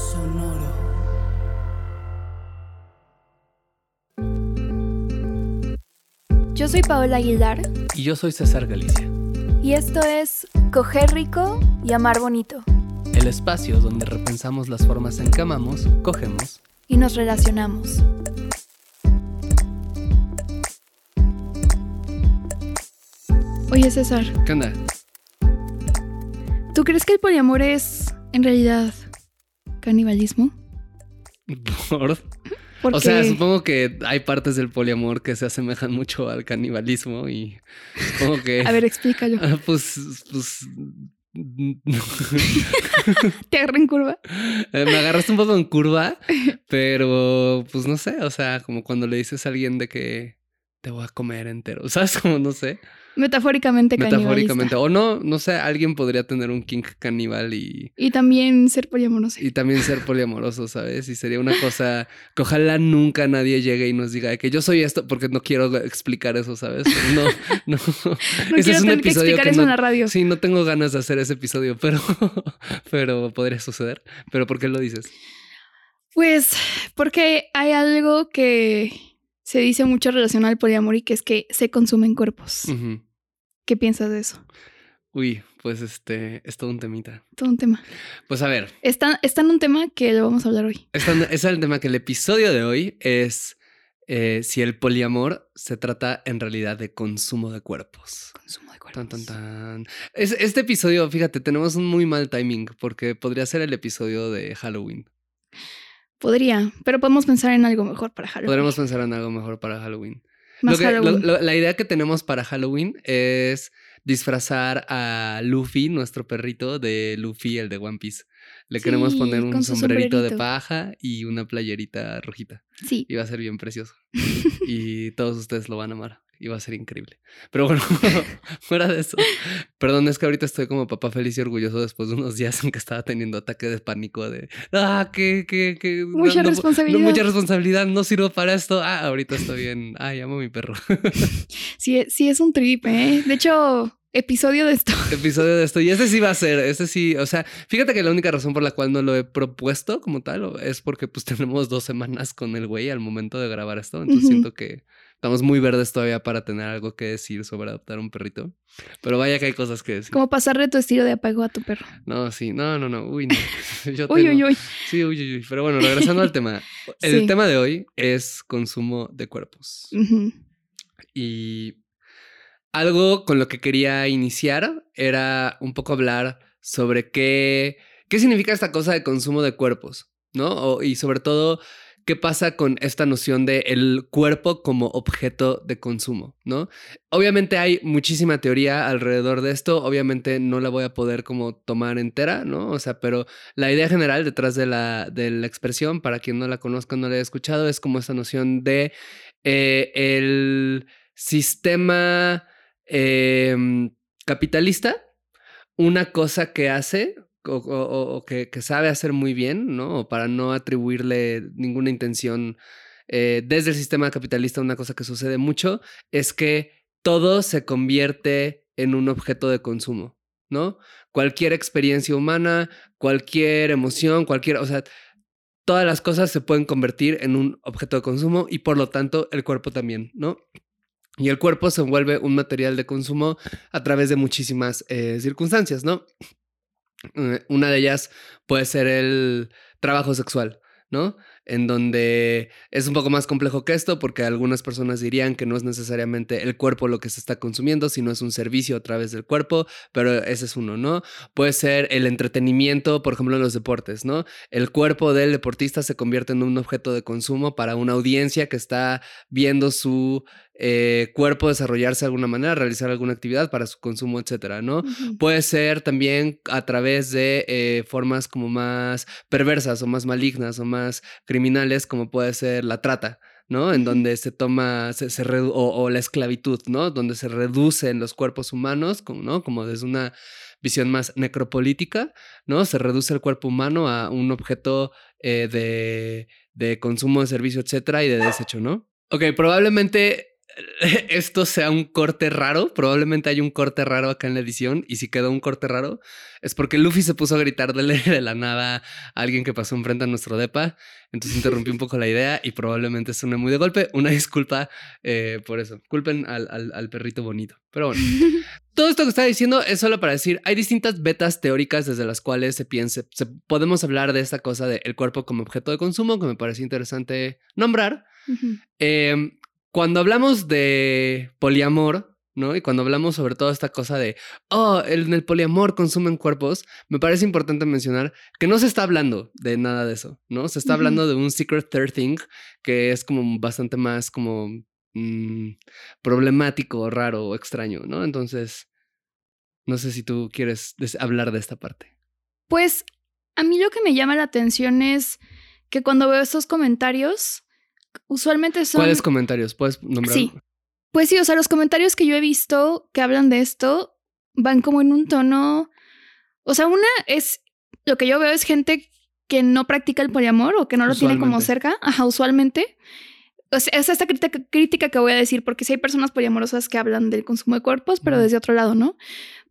Sonoro. Yo soy Paola Aguilar Y yo soy César Galicia, y esto es Coger Rico y Amar Bonito el espacio donde repensamos las formas en que amamos, cogemos y nos relacionamos. Oye César, ¿Qué onda? ¿tú crees que el poliamor es en realidad canibalismo? Por- Porque, O sea, supongo que hay partes del poliamor que se asemejan mucho al canibalismo y supongo que... a ver, explícalo. Ah, pues, pues... Te agarré en curva. Eh, Me agarraste un poco en curva, pero pues no sé, o sea, como cuando le dices a alguien de que te voy a comer entero, ¿sabes? Como no sé, Metafóricamente metafóricamente. O no, no sé, alguien podría tener un king caníbal y, Y también ser poliamoroso. y también ser poliamoroso, ¿sabes? Y sería una cosa que ojalá nunca nadie llegue y nos diga que yo soy esto, porque no quiero explicar eso, ¿sabes? No, no. No quiero tener que explicar eso no, en la radio. Sí, no tengo ganas de hacer ese episodio, pero, pero podría suceder. ¿Pero por qué lo dices? Pues porque hay algo que se dice mucho relacionado al poliamor y que es que se consumen cuerpos. ¿Qué piensas de eso? Uy, pues este, es todo un temita. Todo un tema. Pues a ver, Está, está en un tema que lo vamos a hablar hoy. es el tema que el episodio de hoy es eh, si el poliamor se trata en realidad de consumo de cuerpos. Consumo de Tan, cuerpos. tan, tan. Es- este episodio, fíjate, tenemos un muy mal timing porque podría ser el episodio de Halloween. Podría, pero podemos pensar en algo mejor para Halloween. Podremos pensar en algo mejor para Halloween. Más Lo que- lo- Halloween. lo- la idea que tenemos para Halloween es disfrazar a Luffy, nuestro perrito, de Luffy, el de One Piece. Le queremos poner un su sombrerito de sombrerito. paja y una playerita rojita. Sí. Y va a ser bien precioso. y todos ustedes lo van a amar. Va a ser increíble. Pero bueno, fuera de eso. Perdón, es que ahorita estoy como papá feliz y orgulloso después de unos días en que estaba teniendo ataque de pánico de... Ah, que... que, que Mucha responsabilidad. mucha responsabilidad. No sirvo para esto. Ah, ahorita estoy bien. Ay, amo a mi perro. Sí, sí es un trip, ¿eh? De hecho, episodio de esto. Episodio de esto. Y este sí va a ser. Este sí. O sea, fíjate que la única razón por la cual no lo he propuesto como tal es porque pues tenemos dos semanas con el güey al momento de grabar esto. Entonces siento que estamos muy verdes todavía para tener algo que decir sobre adoptar un perrito. Pero vaya que hay cosas que decir. Como pasarle tu estilo de apego a tu perro. No, sí. No, no, no. Uy, no. Yo Uy, uy, uy. Sí, uy, uy, uy. Pero bueno, regresando al tema. El Sí. tema de hoy es consumo de cuerpos. Y algo con lo que quería iniciar era un poco hablar sobre qué, qué significa esta cosa de consumo de cuerpos, ¿no? O- y sobre todo, qué pasa con esta noción de el cuerpo como objeto de consumo, ¿no? Obviamente hay muchísima teoría alrededor de esto, obviamente no la voy a poder como tomar entera, ¿no? O sea, pero la idea general detrás de la, de la expresión, para quien no la conozca, no la haya escuchado, es como esta noción de eh, el sistema em, capitalista, una cosa que hace o, que, sabe hacer muy bien, ¿no? Para no atribuirle ninguna intención eh, desde el sistema capitalista, una cosa que sucede mucho es que todo se convierte en un objeto de consumo, ¿no? Cualquier experiencia humana, cualquier emoción, cualquier, o sea, todas las cosas se pueden convertir en un objeto de consumo y por lo tanto el cuerpo también, ¿no? Y el cuerpo se vuelve un material de consumo a través de muchísimas eh, circunstancias, ¿no? Eh, Una de ellas puede ser el trabajo sexual, ¿no? En donde es un poco más complejo que esto porque algunas personas dirían que no es necesariamente el cuerpo lo que se está consumiendo, sino es un servicio a través del cuerpo, pero ese es uno, ¿no? Puede ser el entretenimiento, por ejemplo, en los deportes, ¿no? El cuerpo del deportista se convierte en un objeto de consumo para una audiencia que está viendo su eh, cuerpo desarrollarse de alguna manera, realizar alguna actividad para su consumo, etcétera, ¿no? Puede ser también a través de eh, formas como más perversas o más malignas o más criminales, como puede ser la trata, ¿no? En donde se toma, se, se o la esclavitud, ¿no? Donde se reducen los cuerpos humanos, como, ¿no? Como desde una visión más necropolítica, ¿no? Se reduce el cuerpo humano a un objeto eh, de, de consumo de servicio, etcétera, y de desecho, ¿no? Ok, probablemente esto sea un corte raro, probablemente hay un corte raro acá en la edición, y si quedó un corte raro, es porque Luffy se puso a gritarle de la nada a alguien que pasó enfrente a nuestro depa, entonces interrumpí un poco la idea y probablemente suene muy de golpe. Una disculpa eh, por eso. Culpen al, al- al perrito bonito. Pero bueno, todo esto que estaba diciendo es solo para decir, hay distintas betas teóricas desde las cuales se piense, se, podemos hablar de esta cosa del cuerpo como objeto de consumo, que me parece interesante nombrar. Ujú. Eh, cuando hablamos de poliamor, ¿no? Y cuando hablamos sobre toda esta cosa de, oh, en el poliamor consumen cuerpos, me parece importante mencionar que no se está hablando de nada de eso, ¿no? Se está hablando de un secret third thing que es como bastante más como mm, problemático, raro o extraño, ¿no? Entonces, no sé si tú quieres hablar de esta parte. Pues a mí lo que me llama la atención es que cuando veo estos comentarios, usualmente son... ¿Cuáles comentarios? ¿Puedes nombrar? Sí. Pues sí, o sea, los comentarios que yo he visto que hablan de esto van como en un tono. O sea, una es. Lo que yo veo es gente que no practica el poliamor o que no lo tiene como cerca. Ajá, usualmente. O sea, es esta crítica, crítica que voy a decir, porque sí hay personas poliamorosas que hablan del consumo de cuerpos, pero desde otro lado, ¿no?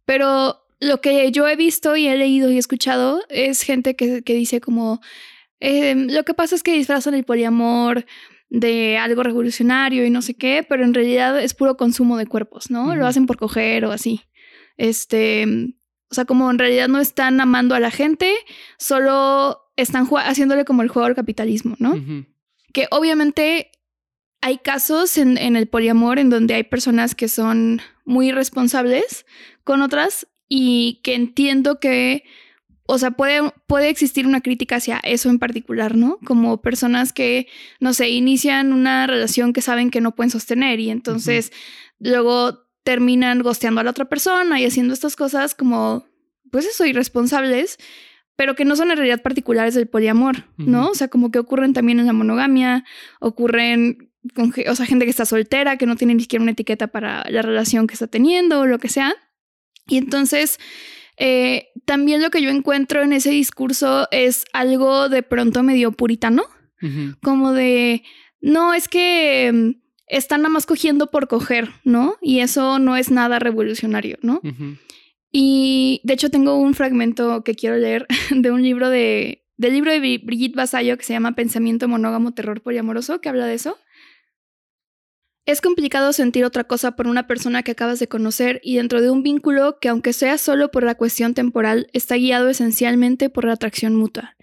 Pero lo que yo he visto y he leído y escuchado es gente que, que dice como. Em, lo que pasa es que disfrazan el poliamor de algo revolucionario y no sé qué, pero en realidad es puro consumo de cuerpos, ¿no? Lo hacen por coger o así. Este, o sea, como en realidad no están amando a la gente, solo están haciéndole como el juego al capitalismo, ¿no? Que obviamente hay casos en, en el poliamor en donde hay personas que son muy responsables con otras y que entiendo que, o sea, puede, puede existir una crítica hacia eso en particular, ¿no? Como personas que, no sé, inician una relación que saben que no pueden sostener y entonces luego terminan gosteando a la otra persona y haciendo estas cosas como, pues eso, irresponsables, pero que no son en realidad particulares del poliamor, ¿no? O sea, como que ocurren también en la monogamia, ocurren con, o sea, gente que está soltera, que no tiene ni siquiera una etiqueta para la relación que está teniendo o lo que sea. Y entonces, eh, también lo que yo encuentro en ese discurso es algo de pronto medio puritano, como de, no, es que mm, están nada más cogiendo por coger, ¿no? Y eso no es nada revolucionario, ¿no? Y de hecho tengo un fragmento que quiero leer de un libro de del libro de Bri- Brigitte Basayo que se llama Pensamiento monógamo terror poliamoroso, que habla de eso. Es complicado sentir otra cosa por una persona que acabas de conocer y dentro de un vínculo que aunque sea solo por la cuestión temporal, está guiado esencialmente por la atracción mutua.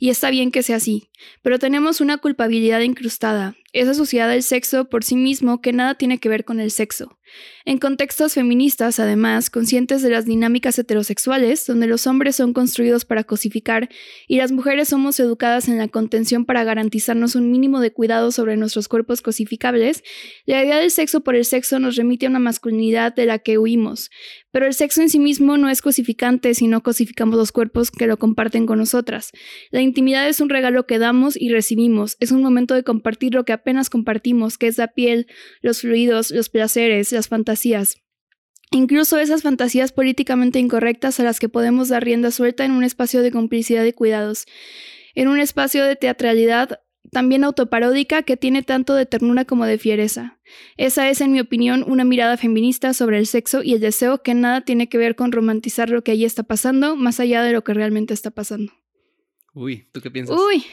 Y está bien que sea así, pero tenemos una culpabilidad incrustada, esa sociedad del sexo por sí mismo que nada tiene que ver con el sexo. En contextos feministas, además, conscientes de las dinámicas heterosexuales, donde los hombres son construidos para cosificar y las mujeres somos educadas en la contención para garantizarnos un mínimo de cuidado sobre nuestros cuerpos cosificables, la idea del sexo por el sexo nos remite a una masculinidad de la que huimos. Pero el sexo en sí mismo no es cosificante si no cosificamos los cuerpos que lo comparten con nosotras. La intimidad es un regalo que damos y recibimos, es un momento de compartir lo que apenas compartimos, que es la piel, los fluidos, los placeres, las fantasías. Incluso esas fantasías políticamente incorrectas a las que podemos dar rienda suelta en un espacio de complicidad y cuidados, en un espacio de teatralidad también autoparódica que tiene tanto de ternura como de fiereza. Esa es, en mi opinión, una mirada feminista sobre el sexo y el deseo que nada tiene que ver con romantizar lo que allí está pasando, más allá de lo que realmente está pasando. Uy, ¿tú qué piensas? Uy,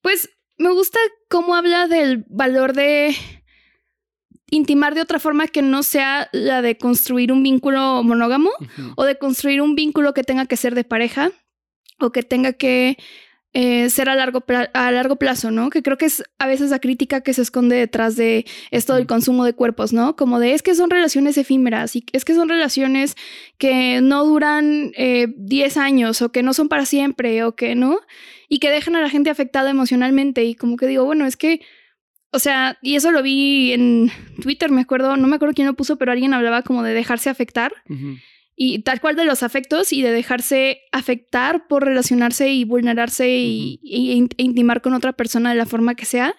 pues me gusta cómo habla del valor de intimar de otra forma que no sea la de construir un vínculo monógamo o de construir un vínculo que tenga que ser de pareja o que tenga que eh, ser a largo, a largo plazo, ¿no? Que creo que es a veces la crítica que se esconde detrás de esto del consumo de cuerpos, ¿no? Como de es que son relaciones efímeras y es que son relaciones que no duran eh, 10 años o que no son para siempre o que no, y que dejan a la gente afectada emocionalmente y como que digo, bueno, es que, o sea, y eso lo vi en Twitter, me acuerdo, no me acuerdo quién lo puso, pero alguien hablaba como de dejarse afectar. Y tal cual de los afectos y de dejarse afectar por relacionarse y vulnerarse y, e intimar con otra persona de la forma que sea.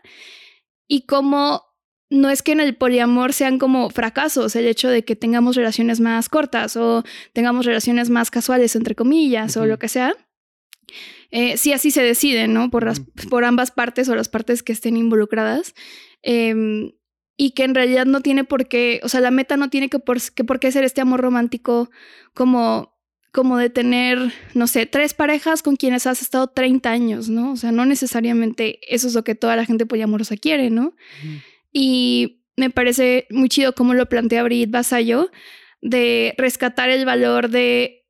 Y como no es que en el poliamor sean como fracasos el hecho de que tengamos relaciones más cortas o tengamos relaciones más casuales, entre comillas, o lo que sea. Eh, si así se decide, ¿no? Por, las, por ambas partes o las partes que estén involucradas. Em, y que en realidad no tiene por qué, o sea, la meta no tiene que por, qué ser este amor romántico como, como de tener, no sé, tres parejas con quienes has estado 30 años, ¿no? O sea, no necesariamente eso es lo que toda la gente poliamorosa quiere, ¿no? Y me parece muy chido cómo lo plantea Brigitte Basayo de rescatar el valor de,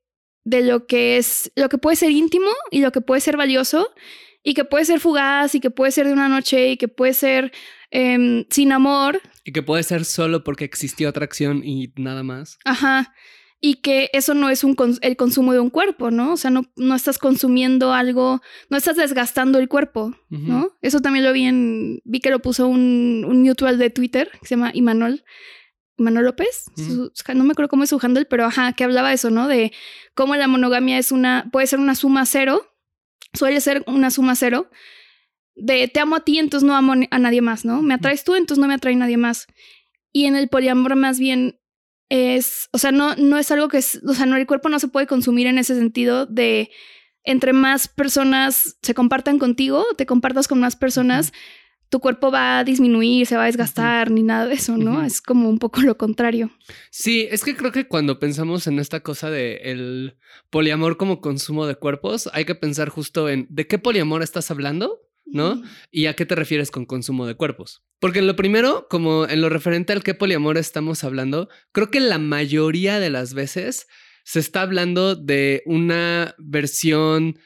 de lo que es, lo que puede ser íntimo y lo que puede ser valioso y que puede ser fugaz y que puede ser de una noche y que puede ser Em, sin amor. Y que puede ser solo porque existió atracción y nada más. Ajá. Y que eso no es un el consumo de un cuerpo, ¿no? O sea, no, no estás consumiendo algo, no estás desgastando el cuerpo, ¿no? Eso también lo vi en, vi que lo puso un, un mutual de Twitter que se llama Imanol. Imanol López, no me acuerdo cómo es su handle, pero ajá, que hablaba eso, ¿no? De cómo la monogamia es una, puede ser una suma cero, suele ser una suma cero, de te amo a ti, entonces no amo a nadie más, ¿no? Me atraes tú, entonces no me atrae nadie más. Y en el poliamor más bien es, o sea, no, no es algo que es, o sea, no, el cuerpo no se puede consumir en ese sentido de entre más personas se compartan contigo, te compartas con más personas, tu cuerpo va a disminuir, se va a desgastar, ni nada de eso, ¿no? Es como un poco lo contrario. Sí, es que creo que cuando pensamos en esta cosa de el poliamor como consumo de cuerpos, hay que pensar justo en ¿de qué poliamor estás hablando? ¿no? ¿Y a qué te refieres con consumo de cuerpos? Porque en lo primero, como en lo referente al qué poliamor estamos hablando, creo que la mayoría de las veces se está hablando de una versión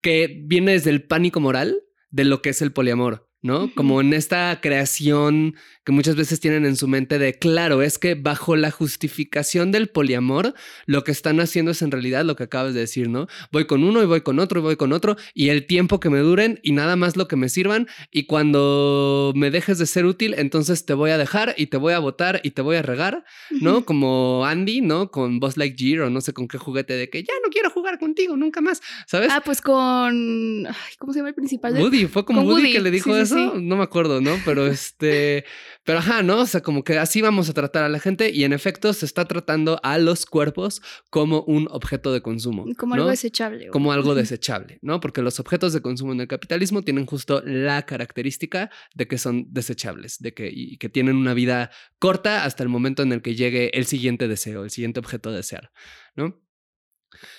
que viene desde el pánico moral de lo que es el poliamor. ¿No? Como en esta creación que muchas veces tienen en su mente de, claro, es que bajo la justificación del poliamor, lo que están haciendo es en realidad lo que acabas de decir, ¿no? Voy con uno y voy con otro y voy con otro y el tiempo que me duren y nada más lo que me sirvan y cuando me dejes de ser útil, entonces te voy a dejar y te voy a votar y te voy a regar, ¿no? Como Andy, ¿no? Con Boss Like Gear o no sé con qué juguete de que ya no quiero jugar contigo nunca más, ¿sabes? Ah, pues con... ¿Cómo se llama el principal? De... Woody, fue como Woody, que le dijo eso no me acuerdo, ¿no? Pero este, pero ajá, ¿no? O sea, como que así vamos a tratar a la gente y en efecto se está tratando a los cuerpos como un objeto de consumo. Como algo desechable. Como algo desechable, ¿no? Porque los objetos de consumo en el capitalismo tienen justo la característica de que son desechables, de que, y que tienen una vida corta hasta el momento en el que llegue el siguiente deseo, el siguiente objeto a desear, ¿no?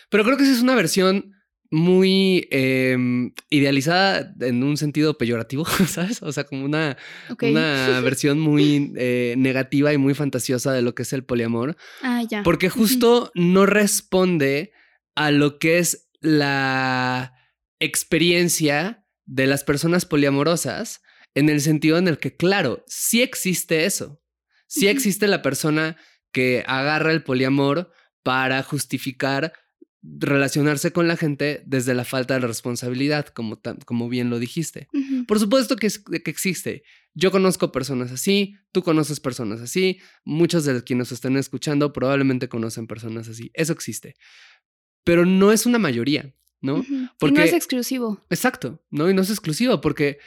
Pero creo que esa es una versión muy em, idealizada en un sentido peyorativo, ¿sabes? O sea, como una, una versión muy eh, negativa y muy fantasiosa de lo que es el poliamor. Ah, ya. Porque justo no responde a lo que es la experiencia de las personas poliamorosas en el sentido en el que, claro, sí existe eso. Sí existe la persona que agarra el poliamor para justificar relacionarse con la gente desde la falta de responsabilidad, como, como bien lo dijiste. Por supuesto que, que existe. Yo conozco personas así, tú conoces personas así, muchos de quienes nos están escuchando probablemente conocen personas así. Eso existe. Pero no es una mayoría, ¿no? Porque, no es exclusivo. Exacto, ¿no? Y no es exclusivo porque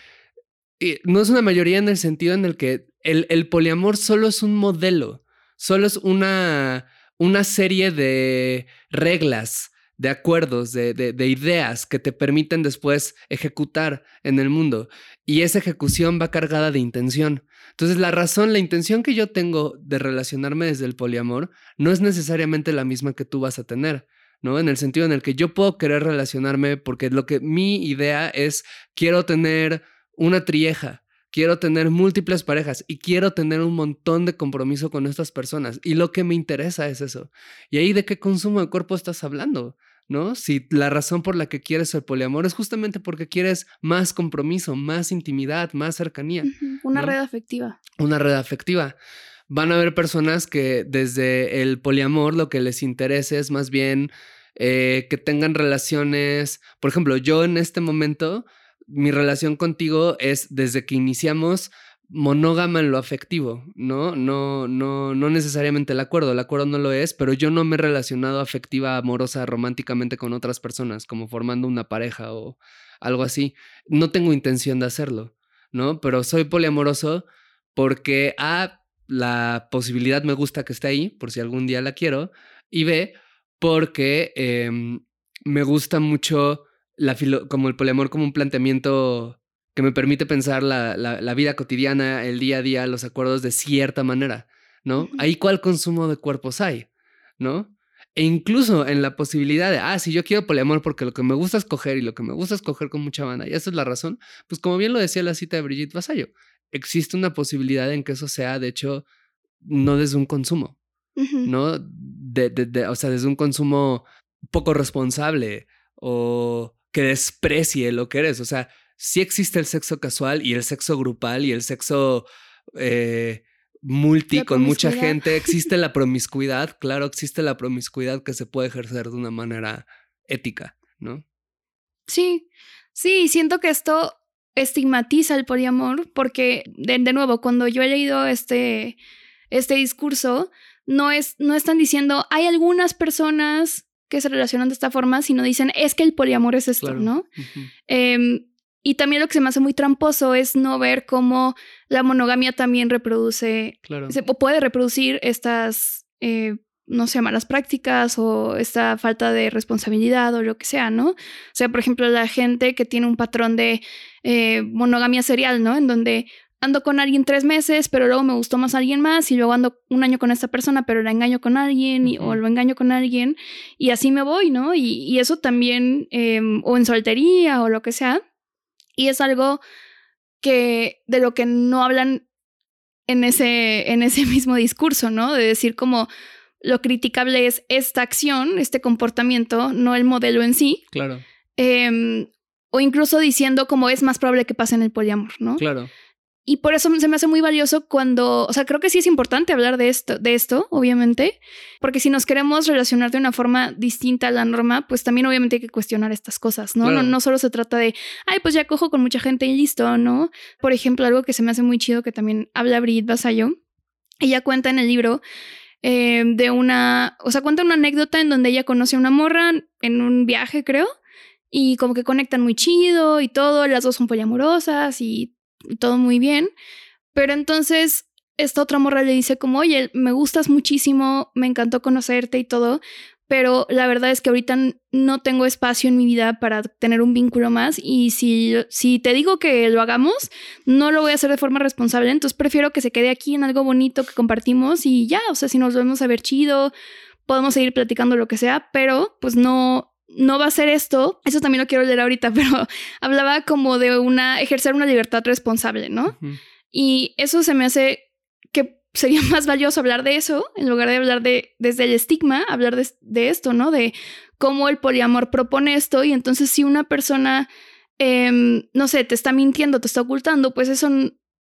no es una mayoría en el sentido en el que el, el poliamor solo es un modelo, solo es una una serie de reglas, de acuerdos, de, ideas que te permiten después ejecutar en el mundo. Y esa ejecución va cargada de intención. Entonces, la razón, la intención que yo tengo de relacionarme desde el poliamor no es necesariamente la misma que tú vas a tener. ¿no? En el sentido en el que yo puedo querer relacionarme porque lo que mi idea es quiero tener una trieja, quiero tener múltiples parejas y quiero tener un montón de compromiso con estas personas. Y lo que me interesa es eso. ¿Y ahí de qué consumo de cuerpo estás hablando? ¿No? Si la razón por la que quieres el poliamor es justamente porque quieres más compromiso, más intimidad, más cercanía. Una red afectiva. Una red afectiva. Van a haber personas que desde el poliamor lo que les interese es más bien eh, que tengan relaciones. Por ejemplo, yo en este momento mi relación contigo es desde que iniciamos monógama en lo afectivo, ¿no? No, no, no necesariamente el acuerdo, el acuerdo no lo es, pero yo no me he relacionado afectiva, amorosa, románticamente con otras personas, como formando una pareja o algo así. No tengo intención de hacerlo, ¿no? Pero soy poliamoroso porque A, la posibilidad me gusta que esté ahí, por si algún día la quiero, y B, porque em, me gusta mucho la como el poliamor como un planteamiento que me permite pensar la, la, vida cotidiana, el día a día, los acuerdos de cierta manera, ¿no? Ahí cuál consumo de cuerpos hay, ¿no? E incluso en la posibilidad de, ah, si yo quiero poliamor porque lo que me gusta es coger y lo que me gusta es coger con mucha banda, y esa es la razón, pues como bien lo decía la cita de Brigitte Vasallo, existe una posibilidad en que eso sea, de hecho, no desde un consumo, ¿no? De, de, o sea, desde un consumo poco responsable o que desprecie lo que eres. O sea, sí existe el sexo casual y el sexo grupal y el sexo eh, multi con mucha gente. Existe la promiscuidad, claro, existe la promiscuidad que se puede ejercer de una manera ética, ¿no? Sí, sí, siento que esto estigmatiza el poliamor porque, de, nuevo, cuando yo he leído este, este discurso, no, es, no están diciendo, hay algunas personas que se relacionan de esta forma, sino dicen, es que el poliamor es esto, ¿no? Em, y también lo que se me hace muy tramposo es no ver cómo la monogamia también reproduce, se puede reproducir estas, eh, no sé, malas prácticas o esta falta de responsabilidad o lo que sea, ¿no? O sea, por ejemplo, la gente que tiene un patrón de eh, monogamia serial, ¿no? En donde ando con alguien tres meses, pero luego me gustó más alguien más y luego ando un año con esta persona, pero la engaño con alguien o lo engaño con alguien y así me voy, ¿no? Y, eso también, em, o en soltería o lo que sea, y es algo que de lo que no hablan en ese, en ese mismo discurso, ¿no? De decir como lo criticable es esta acción, este comportamiento, no el modelo en sí. Claro. Em, o incluso diciendo como es más probable que pase en el poliamor, ¿no? Claro. Y por eso se me hace muy valioso cuando, o sea, creo que sí es importante hablar de esto, de esto, obviamente, porque si nos queremos relacionar de una forma distinta a la norma, pues también obviamente hay que cuestionar estas cosas, ¿no? No, no solo se trata de, ay, pues ya cojo con mucha gente y listo, ¿no? Por ejemplo, algo que se me hace muy chido que también habla Brigitte Basayo, ella cuenta en el libro eh, de una, o sea, cuenta una anécdota en donde ella conoce a una morra en un viaje, creo, y como que conectan muy chido y todo, las dos son poliamorosas y todo muy bien. Pero entonces esta otra morra le dice como, oye, me gustas muchísimo, me encantó conocerte y todo, pero la verdad es que ahorita no tengo espacio en mi vida para tener un vínculo más y si, si te digo que lo hagamos, no lo voy a hacer de forma responsable, entonces prefiero que se quede aquí en algo bonito que compartimos y ya, o sea, si nos vemos a ver chido, podemos seguir platicando lo que sea, pero pues no, no va a ser esto, eso también lo quiero leer ahorita, pero hablaba como de una, ejercer una libertad responsable, ¿no? Y eso se me hace que sería más valioso hablar de eso en lugar de hablar de, desde el estigma, hablar de, esto, ¿no? De cómo el poliamor propone esto y entonces si una persona, em, no sé, te está mintiendo, te está ocultando, pues eso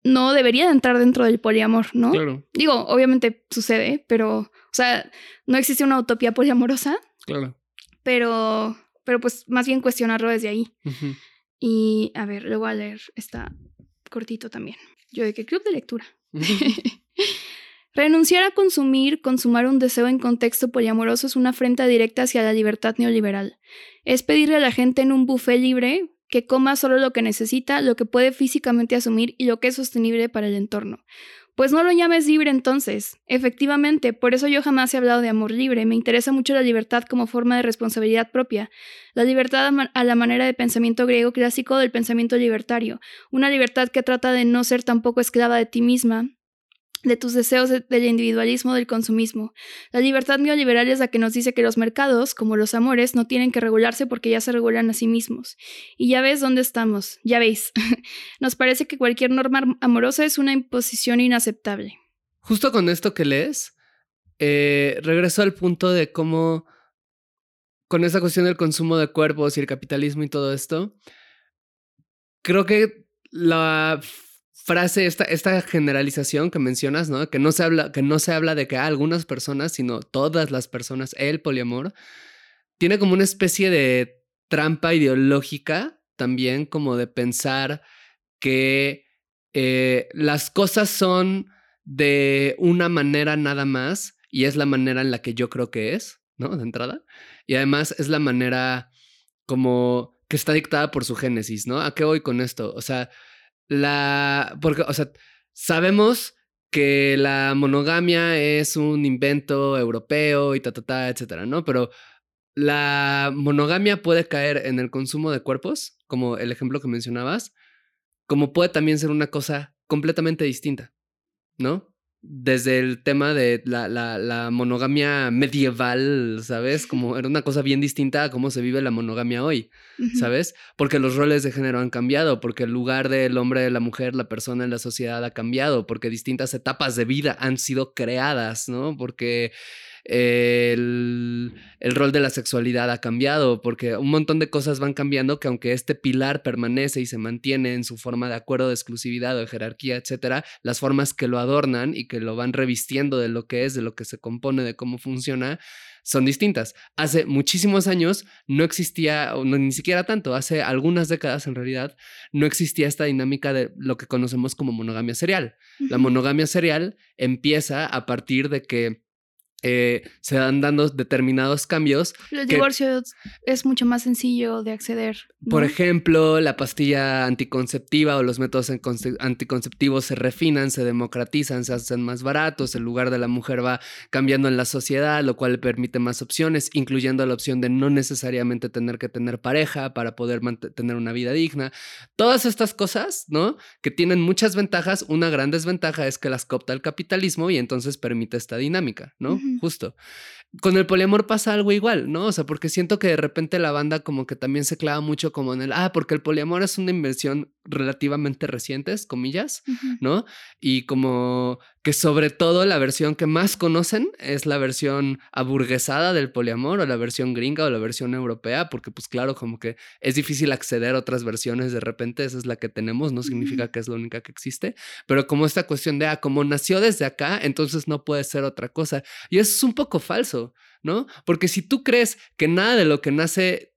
no debería entrar dentro del poliamor, ¿no? Claro. Digo, obviamente sucede, pero, o sea, no existe una utopía poliamorosa. Claro pero, pero pues más bien cuestionarlo desde ahí. Y a ver, luego a leer, está cortito también. Yo de qué club de lectura. Renunciar a consumir, consumar un deseo en contexto poliamoroso es una afrenta directa hacia la libertad neoliberal. Es pedirle a la gente en un buffet libre que coma solo lo que necesita, lo que puede físicamente asumir y lo que es sostenible para el entorno. Pues no lo llames libre entonces. Efectivamente, por eso yo jamás he hablado de amor libre. Me interesa mucho la libertad como forma de responsabilidad propia. La libertad a la manera de pensamiento griego clásico del pensamiento libertario. Una libertad que trata de no ser tampoco esclava de ti misma, de tus deseos del individualismo, del consumismo. La libertad neoliberal es la que nos dice que los mercados, como los amores, no tienen que regularse porque ya se regulan a sí mismos. Y ya ves dónde estamos, ya veis. nos parece que cualquier norma amorosa es una imposición inaceptable. Justo con esto que lees, eh, regreso al punto de cómo, con esa cuestión del consumo de cuerpos y el capitalismo y todo esto, creo que la frase, esta, esta generalización que mencionas, ¿no? Que no se habla, que no se habla de que algunas personas, sino todas las personas, el poliamor, tiene como una especie de trampa ideológica también, como de pensar que eh, las cosas son de una manera nada más y es la manera en la que yo creo que es, ¿no? De entrada. Y además es la manera como que está dictada por su génesis, ¿no? ¿A qué voy con esto? O sea, la... Porque, o sea, sabemos que la monogamia es un invento europeo y ta, ta, ta, etcétera, ¿no? Pero la monogamia puede caer en el consumo de cuerpos, como el ejemplo que mencionabas, como puede también ser una cosa completamente distinta, ¿no? Desde el tema de la, la, la, monogamia medieval, ¿sabes? Como era una cosa bien distinta a cómo se vive la monogamia hoy, ¿sabes? Porque los roles de género han cambiado, porque el lugar del hombre, de la mujer, la persona en la sociedad ha cambiado, porque distintas etapas de vida han sido creadas, ¿no? Porque el, el, rol de la sexualidad ha cambiado, porque un montón de cosas van cambiando que aunque este pilar permanece y se mantiene en su forma de acuerdo de exclusividad o de jerarquía, etcétera, las formas que lo adornan y que lo van revistiendo de lo que es, de lo que se compone, de cómo funciona, son distintas. Hace muchísimos años no existía, no, ni siquiera tanto, hace algunas décadas en realidad, no existía esta dinámica de lo que conocemos como monogamia serial. La monogamia serial empieza a partir de que eh, se van dando determinados cambios. El divorcio es mucho más sencillo de acceder. ¿no? Por ejemplo, la pastilla anticonceptiva o los métodos anticonceptivos se refinan, se democratizan, se hacen más baratos, el lugar de la mujer va cambiando en la sociedad, lo cual le permite más opciones, incluyendo la opción de no necesariamente tener que tener pareja para poder tener una vida digna. Todas estas cosas, ¿no? Que tienen muchas ventajas, una gran desventaja es que las copta el capitalismo y entonces permite esta dinámica, ¿no? Uh -huh justo. Con el poliamor pasa algo igual, ¿no? O sea, porque siento que de repente la banda como que también se clava mucho como en el, ah, porque el poliamor es una invención relativamente reciente, comillas, uh -huh. ¿no? Y como que sobre todo la versión que más conocen es la versión aburguesada del poliamor o la versión gringa o la versión europea, porque pues claro, como que es difícil acceder a otras versiones de repente, esa es la que tenemos, no significa que es la única que existe, pero como esta cuestión de, ah, como nació desde acá, entonces no puede ser otra cosa. Y eso es un poco falso, ¿no? Porque si tú crees que nada de lo que nace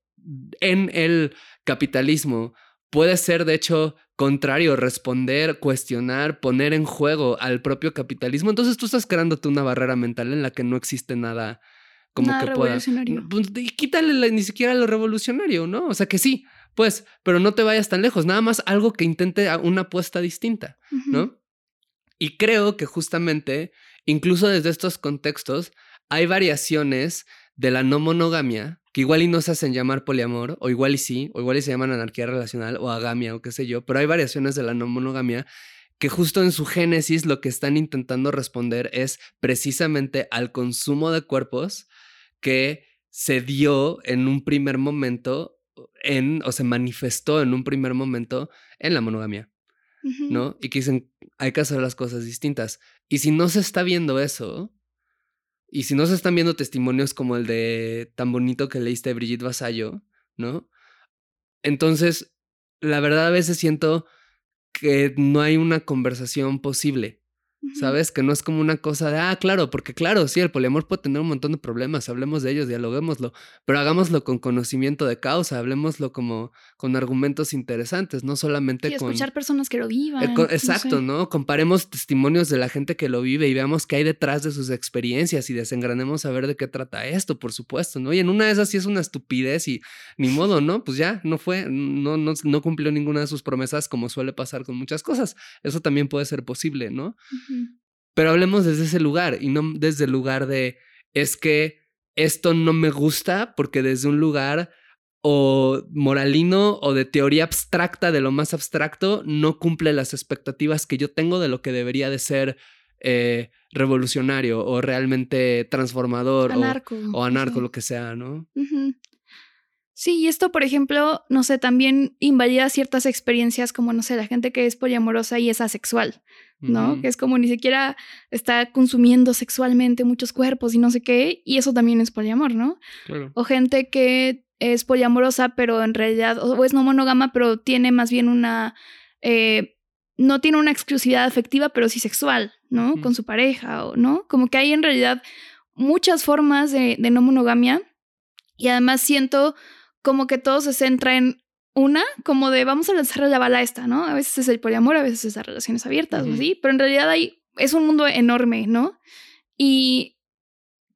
en el capitalismo puede ser, de hecho, contrario, responder, cuestionar, poner en juego al propio capitalismo, entonces tú estás creándote una barrera mental en la que no existe nada como nada que revolucionario. pueda. Y quítale la, ni siquiera lo revolucionario, ¿no? O sea que sí, pues, pero no te vayas tan lejos, nada más algo que intente una apuesta distinta, uh -huh. ¿no? Y creo que justamente, incluso desde estos contextos, hay variaciones de la no monogamia que igual y no se hacen llamar poliamor, o igual y sí, o igual y se llaman anarquía relacional o agamia o qué sé yo, pero hay variaciones de la no monogamia que justo en su génesis lo que están intentando responder es precisamente al consumo de cuerpos que se dio en un primer momento en, o se manifestó en un primer momento en la monogamia, uh -huh. ¿no? Y que dicen, hay que hacer las cosas distintas. Y si no se está viendo eso, y si no se están viendo testimonios como el de tan bonito que leíste Brigitte Vasallo, ¿no? Entonces, la verdad a veces siento que no hay una conversación posible. ¿Sabes? Que no es como una cosa de, ah, claro, porque claro, sí, el poliamor puede tener un montón de problemas, hablemos de ellos, dialoguémoslo, pero hagámoslo con conocimiento de causa, hablemoslo como con argumentos interesantes, no solamente y con... escuchar personas que lo vivan. Eh, con, exacto, ¿no, sé. ¿no? Comparemos testimonios de la gente que lo vive y veamos qué hay detrás de sus experiencias y desengranemos a ver de qué trata esto, por supuesto, ¿no? Y en una de esas sí es una estupidez y ni modo, ¿no? Pues ya, no fue, no, no, no cumplió ninguna de sus promesas como suele pasar con muchas cosas. Eso también puede ser posible, ¿no? Uh -huh. Pero hablemos desde ese lugar y no desde el lugar de es que esto no me gusta porque desde un lugar o moralino o de teoría abstracta de lo más abstracto no cumple las expectativas que yo tengo de lo que debería de ser eh, revolucionario o realmente transformador anarco, o, o anarco, sí. lo que sea, ¿no? Uh -huh. Sí, y esto, por ejemplo, no sé, también invalida ciertas experiencias como, no sé, la gente que es poliamorosa y es asexual, ¿no? Uh -huh. Que es como ni siquiera está consumiendo sexualmente muchos cuerpos y no sé qué, y eso también es poliamor, ¿no? Claro. O gente que es poliamorosa, pero en realidad, o es no monógama, pero tiene más bien una, eh, no tiene una exclusividad afectiva, pero sí sexual, ¿no? Uh -huh. Con su pareja, o, ¿no? Como que hay en realidad muchas formas de, de no monogamia, y además siento como que todo se centra en una, como de vamos a lanzar la bala esta, ¿no? A veces es el poliamor, a veces es las relaciones abiertas, Ujú. ¿sí? Pero en realidad hay, es un mundo enorme, ¿no? Y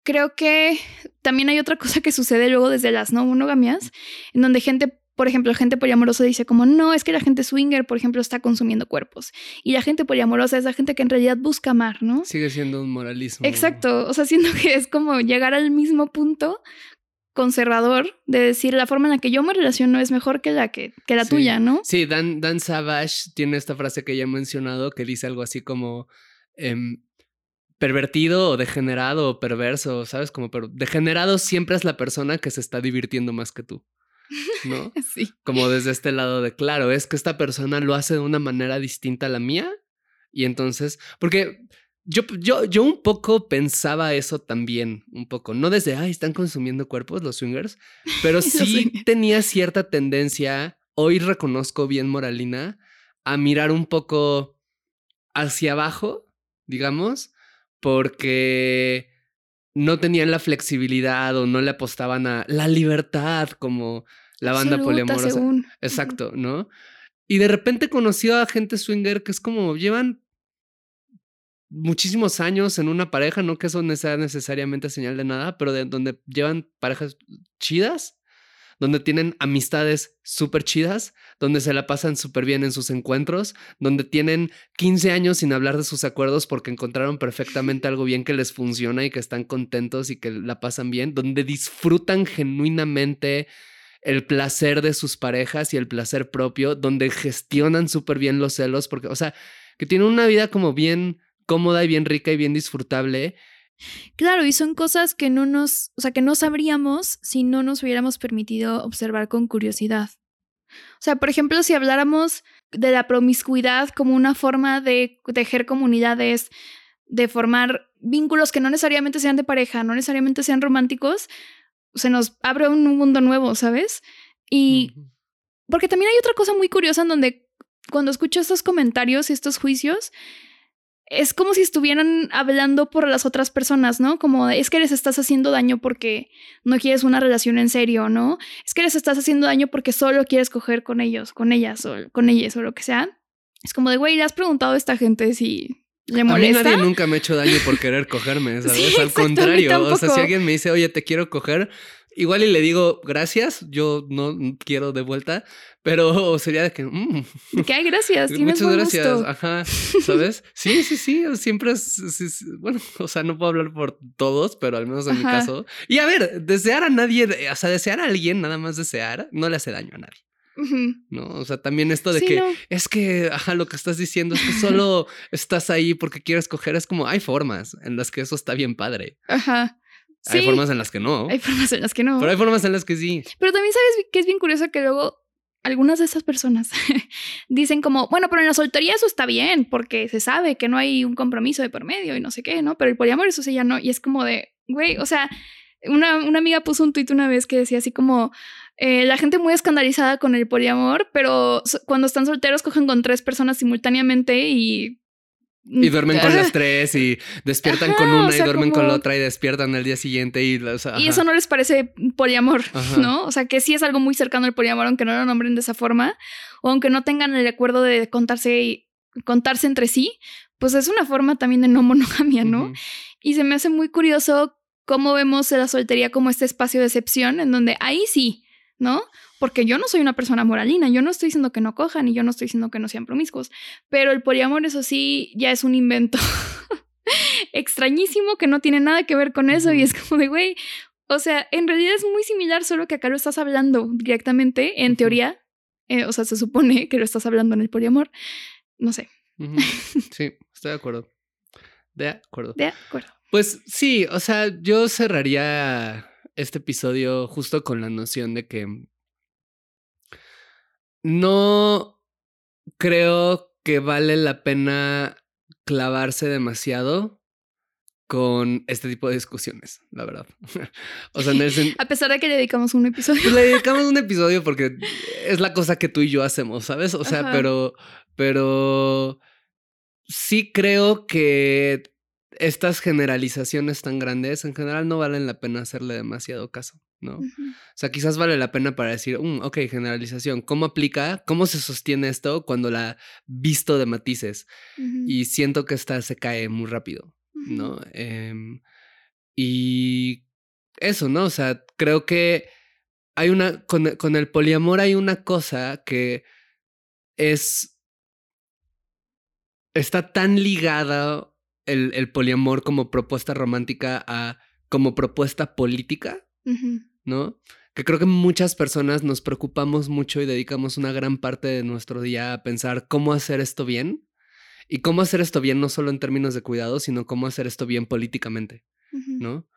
creo que también hay otra cosa que sucede luego desde las no monogamias, en donde gente, por ejemplo, gente poliamorosa dice como, no, es que la gente swinger, por ejemplo, está consumiendo cuerpos. Y la gente poliamorosa es la gente que en realidad busca amar, ¿no? Sigue siendo un moralismo. Exacto, o sea, siento que es como llegar al mismo punto conservador de decir la forma en la que yo me relaciono es mejor que la que, que la Sí. tuya, ¿no? Sí, Dan, Dan Savage tiene esta frase que ya he mencionado que dice algo así como em, pervertido o degenerado o perverso, ¿sabes? Como pero degenerado siempre es la persona que se está divirtiendo más que tú, ¿no? Sí. Como desde este lado de, claro, es que esta persona lo hace de una manera distinta a la mía y entonces, porque yo, yo, yo un poco pensaba eso también, un poco, no desde, ay, están consumiendo cuerpos los swingers, pero sí tenía cierta tendencia, hoy reconozco bien moralina, a mirar un poco hacia abajo, digamos, porque no tenían la flexibilidad o no le apostaban a la libertad como la banda Absoluta, poliamorosa. según. Exacto, ¿no? Y de repente conoció a gente swinger que es como llevan muchísimos años en una pareja, no que eso sea necesariamente señal de nada, pero de donde llevan parejas chidas, donde tienen amistades súper chidas, donde se la pasan súper bien en sus encuentros, donde tienen 15 años sin hablar de sus acuerdos porque encontraron perfectamente algo bien que les funciona y que están contentos y que la pasan bien, donde disfrutan genuinamente el placer de sus parejas y el placer propio, donde gestionan súper bien los celos, porque, o sea, que tienen una vida como bien cómoda y bien rica y bien disfrutable. Claro, y son cosas que no nos, o sea, que no sabríamos si no nos hubiéramos permitido observar con curiosidad. O sea, por ejemplo, si habláramos de la promiscuidad como una forma de tejer comunidades, de formar vínculos que no necesariamente sean de pareja, no necesariamente sean románticos, se nos abre un mundo nuevo, ¿sabes? Y porque también hay otra cosa muy curiosa en donde cuando escucho estos comentarios y estos juicios, es como si estuvieran hablando por las otras personas, ¿no? Como es que les estás haciendo daño porque no quieres una relación en serio, ¿no? Es que les estás haciendo daño porque solo quieres coger con ellos, con ellas o con ellas o lo que sea. Es como de, güey, ¿le has preguntado a esta gente si le A mí molesta? nadie nunca me ha hecho daño por querer cogerme, ¿sabes? Sí, Al contrario, o sea, si alguien me dice, oye, te quiero coger, igual y le digo gracias, yo no quiero de vuelta, pero sería de que, mm, Que hay gracias, muchas buen gracias, gusto. ajá, ¿sabes? Sí, sí, sí, siempre es, bueno, o sea, no puedo hablar por todos, pero al menos en mi caso. Y a ver, desear a nadie, o sea, desear a alguien, nada más desear, no le hace daño a nadie. ¿No? O sea, también esto de Sí, que no. es que, ajá, lo que estás diciendo es que solo estás ahí porque quieres coger. Es como, hay formas en las que eso está bien padre. Ajá. Hay formas en las que no. hay formas en las que no. Pero hay formas en las que sí. Pero también sabes que es bien curioso que luego algunas de esas personas dicen como, bueno, pero en la soltería eso está bien, porque se sabe que no hay un compromiso de por medio y no sé qué, ¿no? Pero el poliamor eso sí ya no. Y es como de, güey, o sea, una, una amiga puso un tuit una vez que decía así como, eh, la gente muy escandalizada con el poliamor, pero so- cuando están solteros cogen con tres personas simultáneamente y... Y duermen con las tres y despiertan con Ajá, una o sea, y duermen con como- la otra y despiertan al día siguiente y, o sea, Y eso no les parece poliamor, Ajá. ¿no? O sea, que sí es algo muy cercano al poliamor, aunque no lo nombren de esa forma, o aunque no tengan el acuerdo de contarse y contarse entre sí, pues es una forma también de no monogamia, ¿no? Ujú. Y se me hace muy curioso cómo vemos la soltería como este espacio de excepción, en donde ahí sí, ¿no? Porque yo no soy una persona moralina, yo no estoy diciendo que no cojan y yo no estoy diciendo que no sean promiscuos, pero el poliamor, eso sí, ya es un invento extrañísimo que no tiene nada que ver con eso y es como de, güey, o sea, en realidad es muy similar, solo que acá lo estás hablando directamente, en teoría, eh, o sea, se supone que lo estás hablando en el poliamor, no sé. Sí, estoy de acuerdo. De acuerdo. de acuerdo. Pues sí, o sea, yo cerraría este episodio justo con la noción de que no creo que vale la pena clavarse demasiado con este tipo de discusiones, la verdad. o sea, en A pesar de que le dedicamos un episodio. pues le dedicamos un episodio porque es la cosa que tú y yo hacemos, ¿sabes? O sea, Ajá. pero, pero sí creo que estas generalizaciones tan grandes en general no valen la pena hacerle demasiado caso, ¿no? O sea, quizás vale la pena para decir, mm, ok, generalización, ¿cómo aplica? ¿Cómo se sostiene esto cuando la visto de matices? Y siento que esta se cae muy rápido, ¿no? Em, y eso, ¿no? O sea, creo que hay una, con, con el poliamor hay una cosa que es, está tan ligada el, el poliamor como propuesta romántica a como propuesta política, ¿no? Que creo que muchas personas nos preocupamos mucho y dedicamos una gran parte de nuestro día a pensar cómo hacer esto bien. Y cómo hacer esto bien no solo en términos de cuidado, sino cómo hacer esto bien políticamente, ¿no?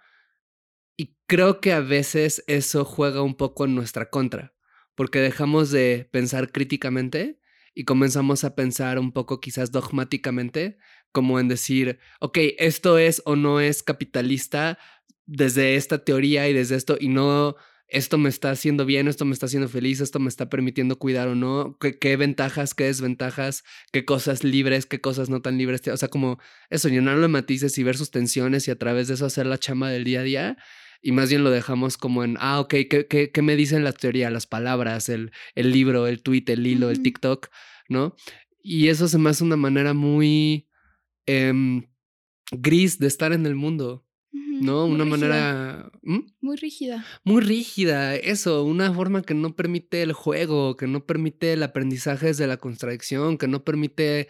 Y creo que a veces eso juega un poco en nuestra contra, porque dejamos de pensar críticamente y comenzamos a pensar un poco quizás dogmáticamente, como en decir, ok, esto es o no es capitalista desde esta teoría y desde esto, y no, esto me está haciendo bien, esto me está haciendo feliz, esto me está permitiendo cuidar o no, qué, ventajas, qué desventajas, qué cosas libres, qué cosas no tan libres, o sea, como eso, llenarlo de matices y ver sus tensiones y a través de eso hacer la chama del día a día. Y más bien lo dejamos como en, ah, ok, ¿qué, qué, qué me dicen la teoría, las palabras, el, el libro, el tweet, el hilo, el TikTok, ¿no? Y eso se me hace una manera muy Em, gris de estar en el mundo. ¿No? una manera... ¿Mm? Muy rígida. Muy rígida, eso, una forma que no permite el juego, que no permite el aprendizaje desde la contradicción, que no permite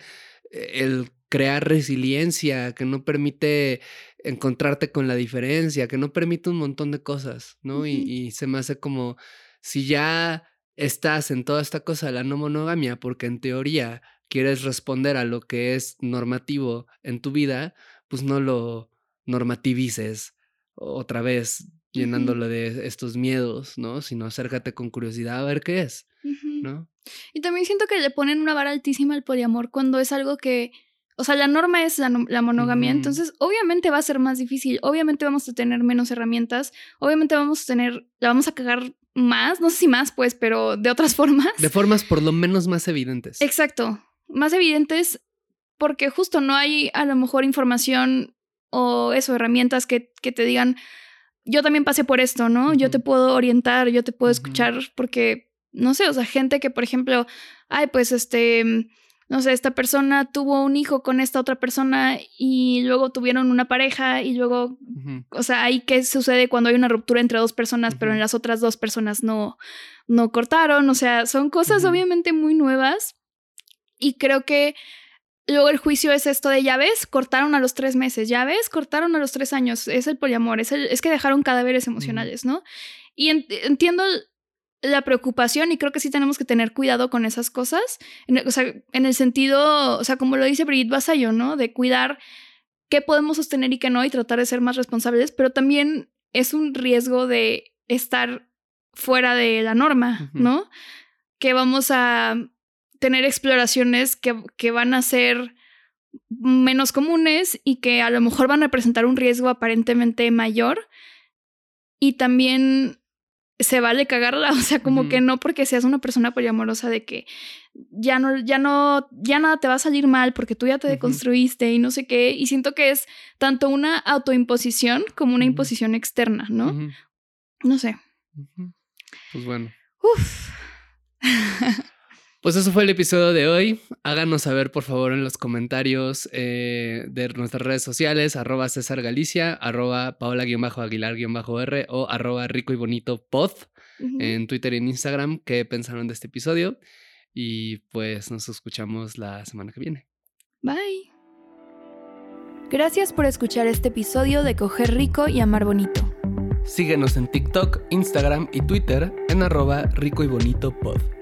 eh, el crear resiliencia, que no permite encontrarte con la diferencia, que no permite un montón de cosas, ¿no? y, y, se me hace como, si ya estás en toda esta cosa de la no monogamia, porque en teoría quieres responder a lo que es normativo en tu vida, pues no lo normativices otra vez llenándolo de estos miedos, ¿no? Sino acércate con curiosidad a ver qué es, ¿no? Y también siento que le ponen una vara altísima al poliamor cuando es algo que, o sea, la norma es la, monogamia, entonces obviamente va a ser más difícil, obviamente vamos a tener menos herramientas, obviamente vamos a tener, la vamos a cagar más, no sé si más, pues, pero de otras formas. De formas por lo menos más evidentes. Exacto más evidentes porque justo no hay a lo mejor información o eso, herramientas que, que te digan, yo también pasé por esto, ¿no? Yo te puedo orientar, yo te puedo escuchar porque, no sé, o sea, gente que, por ejemplo, ay, pues este, no sé, esta persona tuvo un hijo con esta otra persona y luego tuvieron una pareja y luego, o sea, ahí qué sucede cuando hay una ruptura entre dos personas, pero en las otras dos personas no, no cortaron, o sea, son cosas obviamente muy nuevas y creo que luego el juicio es esto de, ya ves, cortaron a los tres meses, ya ves, cortaron a los tres años, es el poliamor, es, es que dejaron cadáveres emocionales, ¿no? Y entiendo la preocupación y creo que sí tenemos que tener cuidado con esas cosas, en, o sea, en el sentido, o sea, como lo dice Brigitte Basayo, ¿no? De cuidar qué podemos sostener y qué no y tratar de ser más responsables, pero también es un riesgo de estar fuera de la norma, ¿no? Que vamos a tener exploraciones que, que van a ser menos comunes y que a lo mejor van a representar un riesgo aparentemente mayor. Y también se vale cagarla, o sea, como que no porque seas una persona poliamorosa de que ya no, ya no, ya nada te va a salir mal porque tú ya te deconstruiste y no sé qué. Y siento que es tanto una autoimposición como una imposición externa, ¿no? No sé. Pues bueno. Uf. Pues eso fue el episodio de hoy. Háganos saber, por favor, en los comentarios eh, de nuestras redes sociales, arroba César Galicia, arroba Paola-Aguilar-R o arroba Rico y Bonito Pod en Twitter y en Instagram, qué pensaron de este episodio. Y pues nos escuchamos la semana que viene. Bye. Gracias por escuchar este episodio de Coger Rico y Amar Bonito. Síguenos en TikTok, Instagram y Twitter en arroba Rico y Bonito Pod.